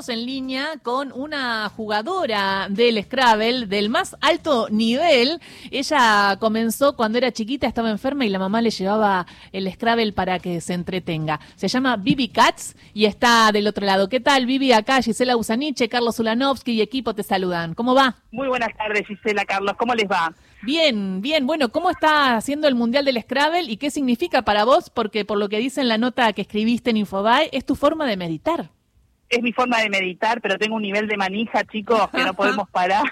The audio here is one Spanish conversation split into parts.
estamos en línea con una jugadora del Scrabble del más alto nivel. Ella comenzó cuando era chiquita, estaba enferma y la mamá le llevaba el Scrabble para que se entretenga. Se llama Vivi Katz y está del otro lado. ¿Qué tal, Vivi? Acá Gisela Usaniche, Carlos Ulanovsky y equipo te saludan. ¿Cómo va? Muy buenas tardes, Gisela, Carlos. ¿Cómo les va? Bien, bien. Bueno, ¿cómo está haciendo el Mundial del Scrabble y qué significa para vos? Porque por lo que dice en la nota que escribiste en Infobae, es tu forma de meditar. Es mi forma de meditar, pero tengo un nivel de manija, chicos, que no podemos parar.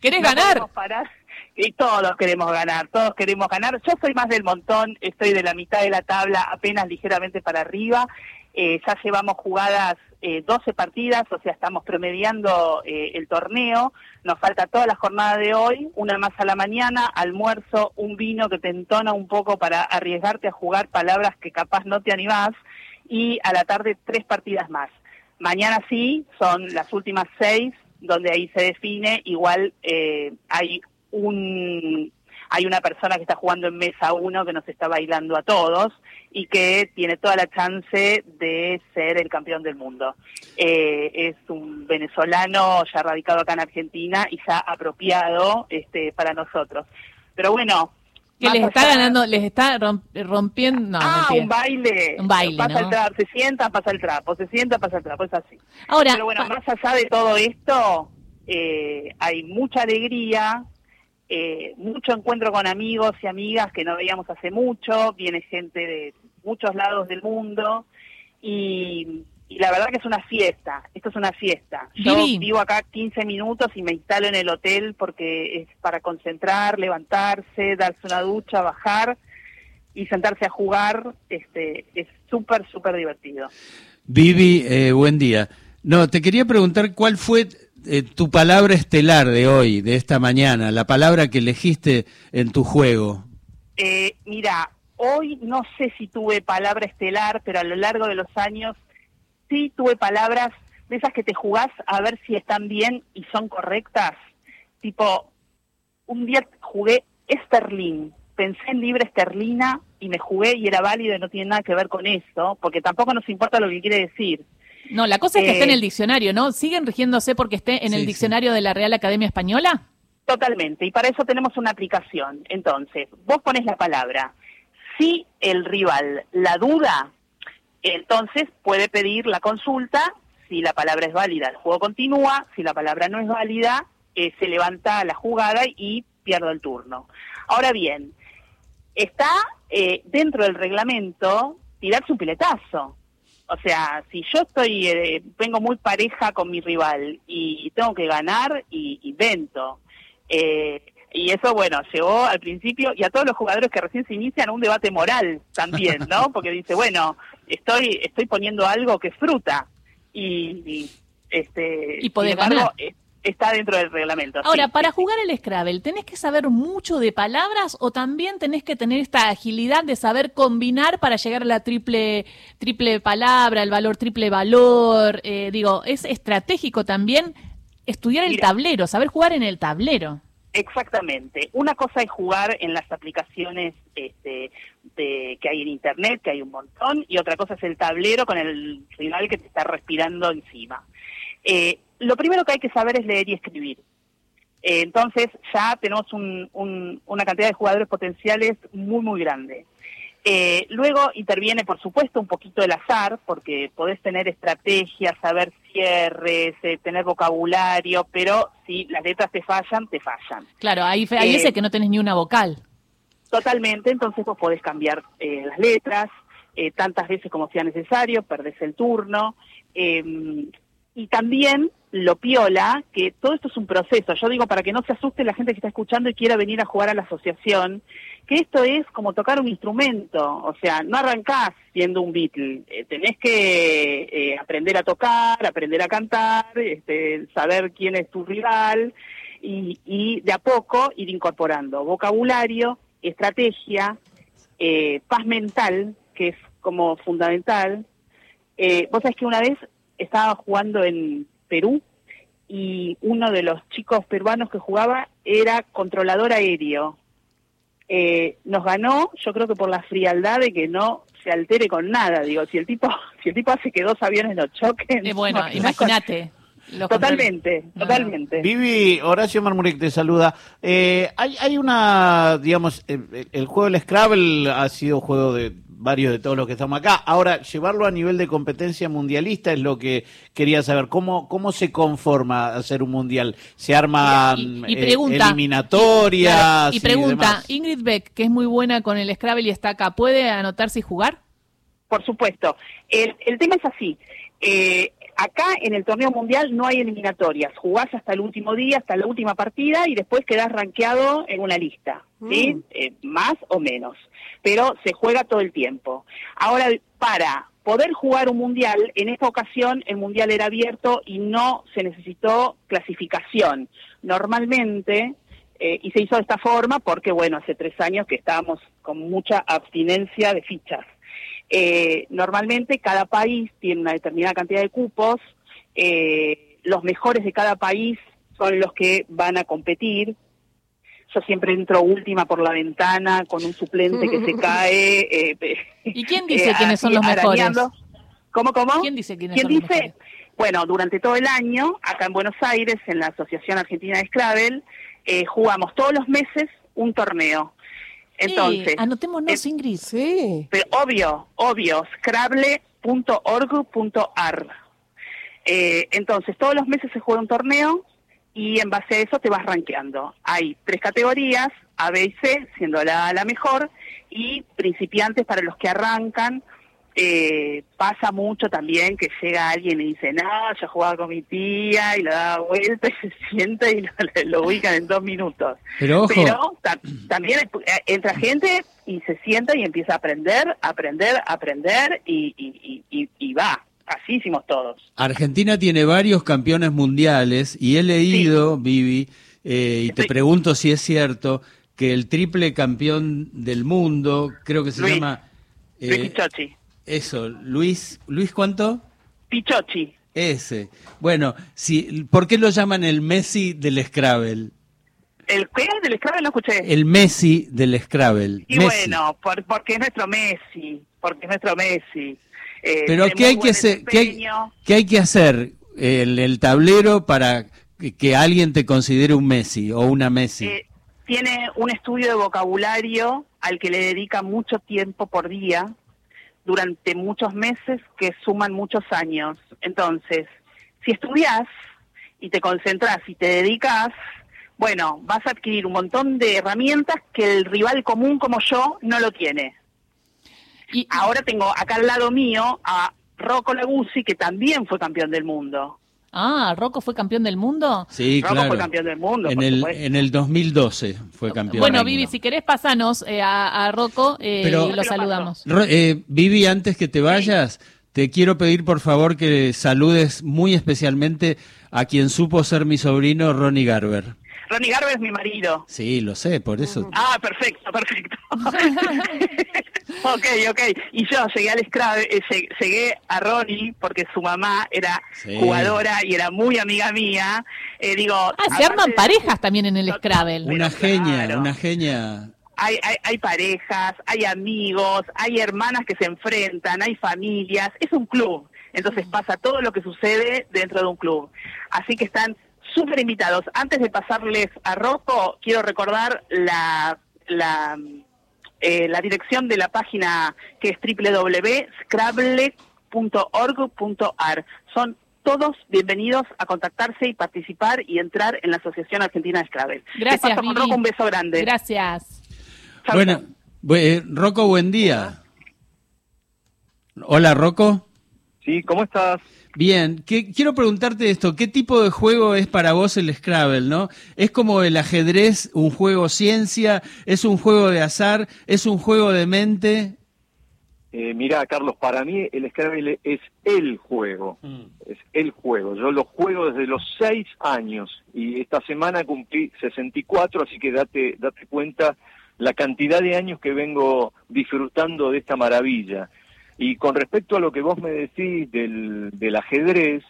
¿Querés ganar? parar. Y todos queremos ganar, todos queremos ganar. Yo soy más del montón, estoy de la mitad de la tabla, apenas ligeramente para arriba. Eh, ya llevamos jugadas eh, 12 partidas, o sea, estamos promediando eh, el torneo. Nos falta toda la jornada de hoy, una más a la mañana, almuerzo, un vino que te entona un poco para arriesgarte a jugar palabras que capaz no te animás, y a la tarde tres partidas más. Mañana sí, son las últimas seis, donde ahí se define, igual eh, hay un hay una persona que está jugando en mesa uno que nos está bailando a todos y que tiene toda la chance de ser el campeón del mundo. Eh, es un venezolano ya radicado acá en Argentina y ya apropiado este, para nosotros. Pero bueno, que les está ganando, les está rompiendo. No, ah, un baile. Un baile. Pasa el trapo, se sienta, pasa el trapo, se sienta, pasa el trapo, es así. Ahora, Pero bueno, más allá de todo esto, eh, hay mucha alegría, eh, mucho encuentro con amigos y amigas que no veíamos hace mucho, viene gente de muchos lados del mundo y, la verdad que es una fiesta, esto es una fiesta. Yo vivo acá 15 minutos y me instalo en el hotel porque es para concentrar, levantarse, darse una ducha, bajar y sentarse a jugar, este es súper, súper divertido. Vivi, eh, buen día. No, te quería preguntar cuál fue eh, tu palabra estelar de hoy, de esta mañana, la palabra que elegiste en tu juego. Eh, mira, hoy no sé si tuve palabra estelar, pero a lo largo de los años sí tuve palabras de esas que te jugás a ver si están bien y son correctas. Tipo, un día jugué esterlín, pensé en libre esterlina y me jugué y era válido y no tiene nada que ver con eso, porque tampoco nos importa lo que quiere decir. No, la cosa es que esté en el eh, diccionario, ¿no? ¿Siguen rigiéndose porque esté en el diccionario de la Real Academia Española? Totalmente, y para eso tenemos una aplicación. Entonces, vos pones la palabra. Si el rival la duda, entonces puede pedir la consulta. Si la palabra es válida, el juego continúa. Si la palabra no es válida, eh, se levanta la jugada y pierdo el turno. Ahora bien, está eh, dentro del reglamento tirar su piletazo. O sea, si yo estoy, eh, vengo muy pareja con mi rival y, tengo que ganar y invento. Eh, y eso, bueno, llevó al principio y a todos los jugadores que recién se inician un debate moral también, ¿no? Porque dice, bueno, estoy estoy poniendo algo que es fruta y, este, y sin embargo, está dentro del reglamento. Ahora, para jugar el Scrabble, ¿tenés que saber mucho de palabras o también tenés que tener esta agilidad de saber combinar para llegar a la triple, triple palabra, el valor triple valor? Eh, digo, es estratégico también estudiar el tablero, saber jugar en el tablero. Exactamente. Una cosa es jugar en las aplicaciones este, de, que hay en Internet, que hay un montón, y otra cosa es el tablero con el rival que te está respirando encima. Eh, lo primero que hay que saber es leer y escribir. Eh, entonces ya tenemos una cantidad de jugadores potenciales muy, muy grande. Eh, luego interviene, por supuesto, un poquito el azar, porque podés tener estrategias, saber cierres, eh, tener vocabulario, pero si las letras te fallan, te fallan. Claro, ahí, ahí que no tenés ni una vocal. Totalmente, entonces vos podés cambiar las letras tantas veces como sea necesario, perdés el turno. y también lo piola, que todo esto es un proceso. Yo digo, para que no se asuste la gente que está escuchando y quiera venir a jugar a la asociación, que esto es como tocar un instrumento. O sea, no arrancás siendo un Beatle. Eh, tenés que eh, aprender a tocar, aprender a cantar, este, saber quién es tu rival y, de a poco ir incorporando vocabulario, estrategia, eh, paz mental, que es como fundamental. Vos sabés que una vez estaba jugando en Perú y uno de los chicos peruanos que jugaba era controlador aéreo. Eh, nos ganó, yo creo que por la frialdad de que no se altere con nada, digo, si el tipo si el tipo hace que dos aviones no choquen. Eh, bueno, imagínate. Totalmente, totalmente. Vivi, Horacio Marmurek te saluda. Eh, hay, hay una, digamos, el, el, juego del Scrabble ha sido juego de varios de todos los que estamos acá. Ahora, llevarlo a nivel de competencia mundialista es lo que quería saber. ¿Cómo, cómo se conforma hacer un mundial? ¿Se arman y, pregunta, eliminatorias? Y, pregunta, Ingrid Beck, que es muy buena con el Scrabble y está acá, ¿puede anotarse y jugar? Por supuesto. El, el tema es así. Eh, acá en el torneo mundial no hay eliminatorias. Jugás hasta el último día, hasta la última partida y después quedás rankeado en una lista. ¿sí? Mm. Eh, más o menos. Pero se juega todo el tiempo. Ahora, para poder jugar un mundial, en esta ocasión el mundial era abierto y no se necesitó clasificación. Normalmente, eh, y se hizo de esta forma porque, bueno, hace tres años que estábamos con mucha abstinencia de fichas. Eh, normalmente cada país tiene una determinada cantidad de cupos, eh, los mejores de cada país son los que van a competir. Yo siempre entro última por la ventana con un suplente que se cae. Eh, ¿Y quién dice quiénes son los mejores? ¿Cómo, cómo? ¿Quién dice quiénes son los mejores? Bueno, durante todo el año, acá en Buenos Aires, en la Asociación Argentina de Scrabble, jugamos todos los meses un torneo. Entonces, anotémonos, Ingrid. Sí. Pero obvio, obvio, scrabble.org.ar. Eh, entonces, todos los meses se juega un torneo y en base a eso te vas rankeando. Hay tres categorías, A, B y C, siendo la, la mejor, y principiantes para los que arrancan, eh, pasa mucho también que llega alguien y dice, no, yo jugaba con mi tía y le da vuelta y se sienta y lo, ubican en dos minutos. Pero, también eh, entra gente y se sienta y empieza a aprender, aprender, aprender y, y, va. Así hicimos todos. Argentina tiene varios campeones mundiales y he leído, Vivi, eh, y te pregunto si es cierto, que el triple campeón del mundo, creo que se llama... Eh, eso, Luis, ¿Luis cuánto? Pichochi. Ese. Bueno, si, ¿por qué lo llaman el Messi del Scrabble? ¿El qué? ¿Del Scrabble? No escuché. El Messi del Scrabble. Y bueno, porque es nuestro Messi, porque es nuestro Messi. Eh, Pero ¿qué hay, que hacer, ¿qué, hay, que hacer en el tablero para que, alguien te considere un Messi o una Messi? Eh, tiene un estudio de vocabulario al que le dedica mucho tiempo por día durante muchos meses que suman muchos años. Entonces, si estudias y te concentras y te dedicas, bueno, vas a adquirir un montón de herramientas que el rival común como yo no lo tiene. Y ahora tengo acá al lado mío a Rocco Laguzzi, que también fue campeón del mundo. Ah, ¿Rocco fue campeón del mundo? Sí, Rocco fue campeón del mundo. En el, en el 2012 fue campeón. Bueno, Vivi, si querés, pasanos eh, a, a, Rocco eh, y lo saludamos. Eh, Vivi, antes que te vayas, te quiero pedir por favor que saludes muy especialmente a quien supo ser mi sobrino, Ronnie Garber. Ronnie Garber es mi marido. Sí, lo sé, por eso. Ah, perfecto, perfecto. ok, ok. Y yo llegué al Scrabble, eh, llegué a Ronnie porque su mamá era jugadora y era muy amiga mía. Eh, digo, ah, se arman parejas también en el Scrabble. Una genia, una genia. Hay, hay, hay, parejas, hay amigos, hay hermanas que se enfrentan, hay familias, es un club. Entonces pasa todo lo que sucede dentro de un club. Así que están súper invitados. Antes de pasarles a Rocco, quiero recordar la, la, eh, la dirección de la página que es www.scrabble.org.ar. Son todos bienvenidos a contactarse y participar y entrar en la Asociación Argentina de Scrabble. Gracias, Rocco, un beso grande. Gracias. bueno, eh, Rocco, buen día. Hola, Rocco. Sí, ¿cómo estás? Bien, quiero preguntarte esto, ¿qué tipo de juego es para vos el Scrabble, no? ¿Es como el ajedrez un juego ciencia? ¿Es un juego de azar? ¿Es un juego de mente? Eh, mira, Carlos, para mí el Scrabble es el juego, mm. es el juego. Yo lo juego desde los seis años y esta semana cumplí 64, así que date, date cuenta la cantidad de años que vengo disfrutando de esta maravilla. Y con respecto a lo que vos me decís del, del ajedrez,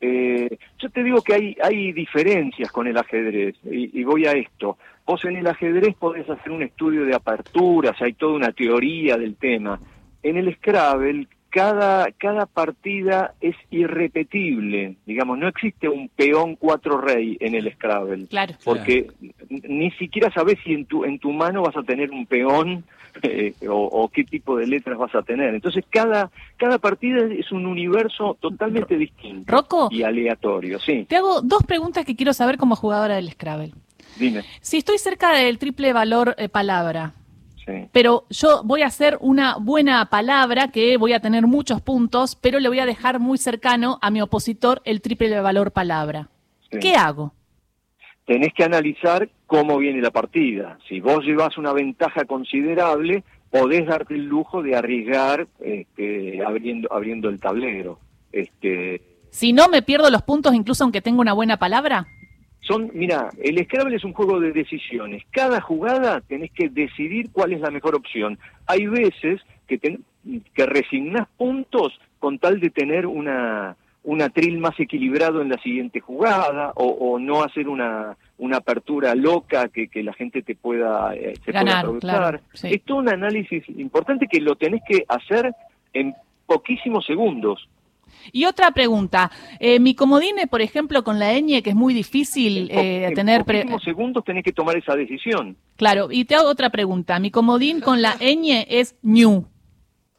eh, yo te digo que hay, hay diferencias con el ajedrez, y, voy a esto. Vos en el ajedrez podés hacer un estudio de aperturas, hay toda una teoría del tema. En el Scrabble cada, cada partida es irrepetible. Digamos, no existe un peón cuatro rey en el Scrabble. Claro. Porque ni siquiera sabes si en tu, en tu mano vas a tener un peón eh, o, o qué tipo de letras vas a tener. Entonces, cada, cada partida es un universo totalmente distinto Rocco. y aleatorio. Sí, Te hago dos preguntas que quiero saber como jugadora del Scrabble. dime. Si estoy cerca del triple valor eh, palabra, Sí. pero yo voy a hacer una buena palabra que voy a tener muchos puntos, pero le voy a dejar muy cercano a mi opositor el triple valor palabra. Sí. ¿Qué hago? tenés que analizar cómo viene la partida. Si vos llevas una ventaja considerable, podés darte el lujo de arriesgar este, abriendo, abriendo el tablero. Este, Si no me pierdo los puntos incluso aunque tenga una buena palabra. Son, mira, el Scrabble es un juego de decisiones. Cada jugada tenés que decidir cuál es la mejor opción. Hay veces que, ten- que resignás puntos con tal de tener una, un atril más equilibrado en la siguiente jugada o, o no hacer una, una apertura loca que, que la gente te pueda, eh, se pueda Ganar, aprovechar. claro, sí. Es todo un análisis importante que lo tenés que hacer en poquísimos segundos. Y otra pregunta, eh, mi comodine, por ejemplo, con la ñ, que es muy difícil eh, en tener... poquísimos segundos tenés que tomar esa decisión. Claro, y te hago otra pregunta, mi comodín con la ñ es ñu.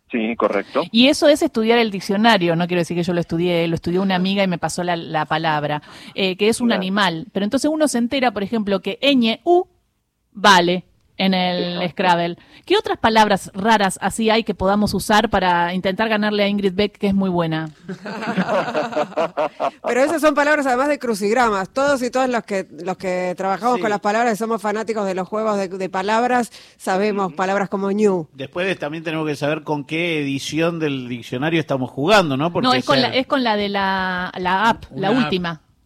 Sí, correcto. Y eso es estudiar el diccionario, no quiero decir que yo lo estudié, lo estudió una amiga y me pasó la, la palabra, eh, que es un Claro. animal. Pero entonces uno se entera, por ejemplo, que ñ, u, vale en el Exacto. Scrabble. ¿Qué otras palabras raras así hay que podamos usar para intentar ganarle a Ingrid Beck, que es muy buena? Pero esas son palabras además de crucigramas. Todos y todas los que los que trabajamos Sí. con las palabras y somos fanáticos de los juegos de, de palabras, sabemos palabras como new. Después de- también tenemos que saber con qué edición del diccionario estamos jugando, ¿no? Porque no, es con, sea- la, es con la de la, la app, la app.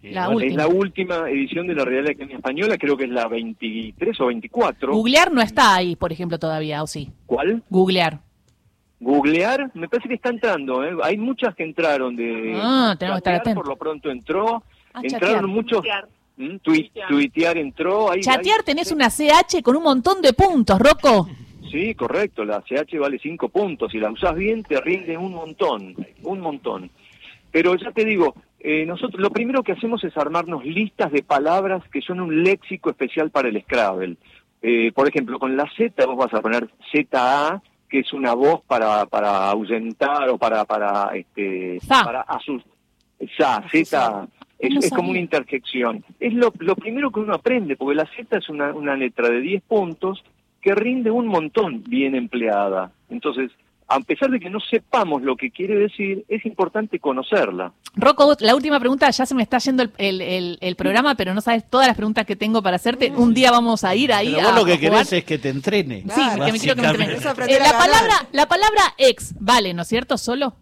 La bueno, Es la última edición de la Real Academia Española, creo que es la 23 o 24. Googlear no está ahí, por ejemplo, todavía, ¿o sí? ¿Cuál? Googlear. Googlear, me parece que está entrando. ¿eh? Hay muchas que entraron de. Ah, tenemos que estar chatear, atentos. Por lo pronto entró. Ah, entraron chatear. muchos. ¿Mm? Tuitear entró. Hay, Chatear tenés una CH con un montón de puntos, Rocco. Sí, correcto. La CH vale 5 puntos. Si la usás bien, te rinde un montón. Un montón. Pero ya te digo, eh, nosotros lo primero que hacemos es armarnos listas de palabras que son un léxico especial para el Scrabble. Eh, por ejemplo, con la Z vos vas a poner ZA, que es una voz para, para ahuyentar o para, para, este, Za. para asustar. Z, Z. Es, es como una interjección. Es lo, lo primero que uno aprende, porque la Z es una, una letra de 10 puntos que rinde un montón bien empleada. Entonces, a pesar de que no sepamos lo que quiere decir, es importante conocerla. Rocco, la última pregunta, ya se me está yendo el, el- el- el programa, pero no sabes todas las preguntas que tengo para hacerte. Un día vamos a ir ahí Pero a vos lo que jugar. querés es que te entrene. Sí, Claro. que me quiero que me entrene. Eh, la palabra, la palabra ex, vale, ¿no es cierto? Solo.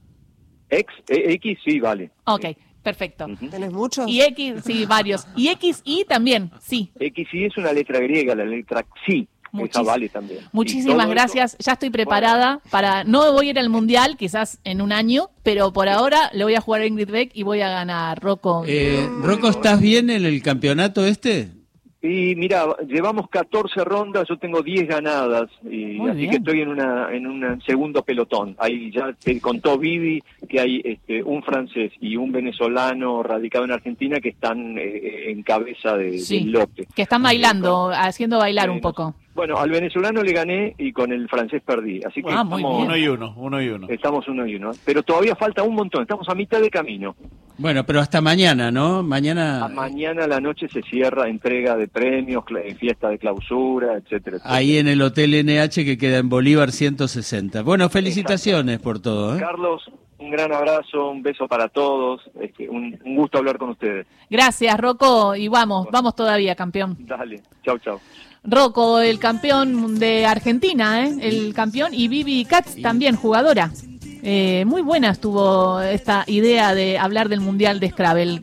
X, eh, X sí, vale. Ok, perfecto. ¿Tenés muchos? Y X, sí, varios. Y X, Y también, sí. X sí es una letra griega, la letra sí. Muchis- también. Muchísimas eso- gracias. Ya estoy preparada para. No voy a ir al mundial, quizás en un año, pero por ahora le voy a jugar a Ingrid Beck y voy a ganar. Rocco. Eh, Rocco, ¿estás bien en el campeonato este? Y mira, llevamos 14 rondas, yo tengo 10 ganadas, y Muy así bien. que estoy en una en un segundo pelotón. Ahí ya te contó Vivi que hay este, un francés y un venezolano radicado en Argentina que están eh, en cabeza de, Sí. del lote. que están bailando, haciendo bailar un poco. Bueno, al venezolano le gané y con el francés perdí, así que Ah, estamos. Uno y uno, uno y uno. estamos uno y uno. Pero todavía falta un montón, estamos a mitad de camino. Bueno, pero hasta mañana, ¿no? Mañana. A mañana a la noche se cierra entrega de premios, cla- fiesta de clausura, etcétera, etcétera. Ahí en el Hotel NH que queda en Bolívar 160. Bueno, felicitaciones por todo. ¿eh? Carlos, un gran abrazo, un beso para todos, este, un, un gusto hablar con ustedes. Gracias, Rocco. Y vamos, vamos todavía, campeón. Dale, chau, chau. Rocco, el campeón de Argentina, ¿eh? el campeón, y Vivi Katz también, jugadora. Eh, muy buena estuvo esta idea de hablar del Mundial de Scrabble.